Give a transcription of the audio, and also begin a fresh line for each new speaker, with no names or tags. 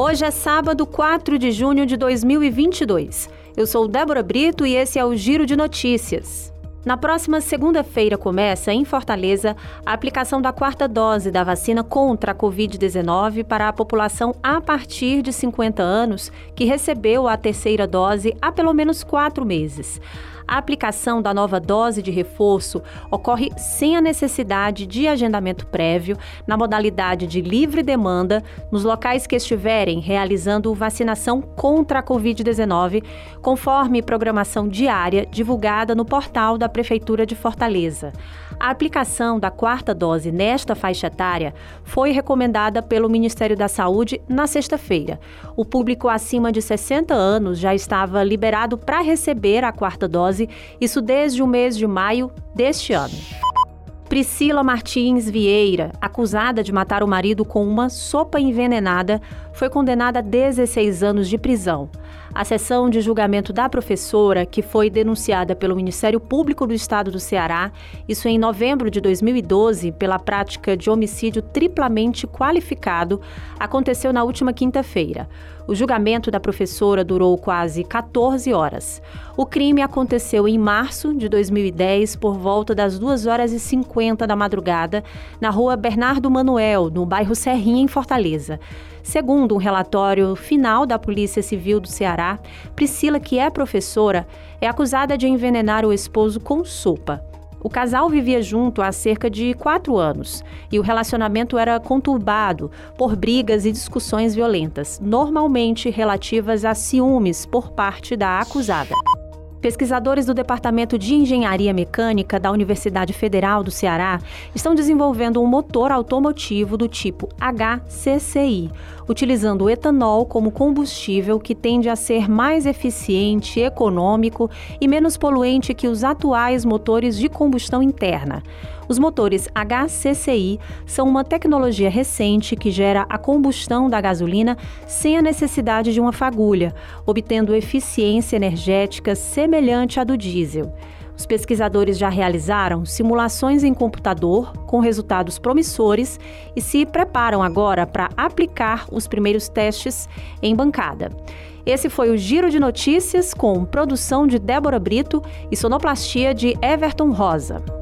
Hoje é sábado, 4 de junho de 2022. Eu sou Débora Brito e esse é o Giro de Notícias. Na próxima segunda-feira começa, em Fortaleza, a aplicação da quarta dose da vacina contra a Covid-19 para a população a partir de 50 anos que recebeu a terceira dose há pelo menos quatro meses. A aplicação da nova dose de reforço ocorre sem a necessidade de agendamento prévio, na modalidade de livre demanda, nos locais que estiverem realizando vacinação contra a Covid-19, conforme programação diária divulgada no portal da Prefeitura de Fortaleza. A aplicação da quarta dose nesta faixa etária foi recomendada pelo Ministério da Saúde na sexta-feira. O público acima de 60 anos já estava liberado para receber a quarta dose, isso desde o mês de maio deste ano. Priscila Martins Vieira, acusada de matar o marido com uma sopa envenenada, foi condenada a 16 anos de prisão. A sessão de julgamento da professora, que foi denunciada pelo Ministério Público do Estado do Ceará, isso em novembro de 2012, pela prática de homicídio triplamente qualificado, aconteceu na última quinta-feira. O julgamento da professora durou quase 14 horas. O crime aconteceu em março de 2010, por volta das 2 horas e 50 da madrugada, na rua Bernardo Manuel, no bairro Serrinha, em Fortaleza. Segundo um relatório final da Polícia Civil do Ceará, Priscila, que é professora, é acusada de envenenar o esposo com sopa. O casal vivia junto há cerca de quatro anos e o relacionamento era conturbado por brigas e discussões violentas, normalmente relativas a ciúmes por parte da acusada. Pesquisadores do Departamento de Engenharia Mecânica da Universidade Federal do Ceará estão desenvolvendo um motor automotivo do tipo HCCI, utilizando o etanol como combustível que tende a ser mais eficiente, econômico e menos poluente que os atuais motores de combustão interna. Os motores HCCI são uma tecnologia recente que gera a combustão da gasolina sem a necessidade de uma fagulha, obtendo eficiência energética semelhante à do diesel. Os pesquisadores já realizaram simulações em computador com resultados promissores e se preparam agora para aplicar os primeiros testes em bancada. Esse foi o Giro de Notícias com produção de Débora Brito e sonoplastia de Everton Rosa.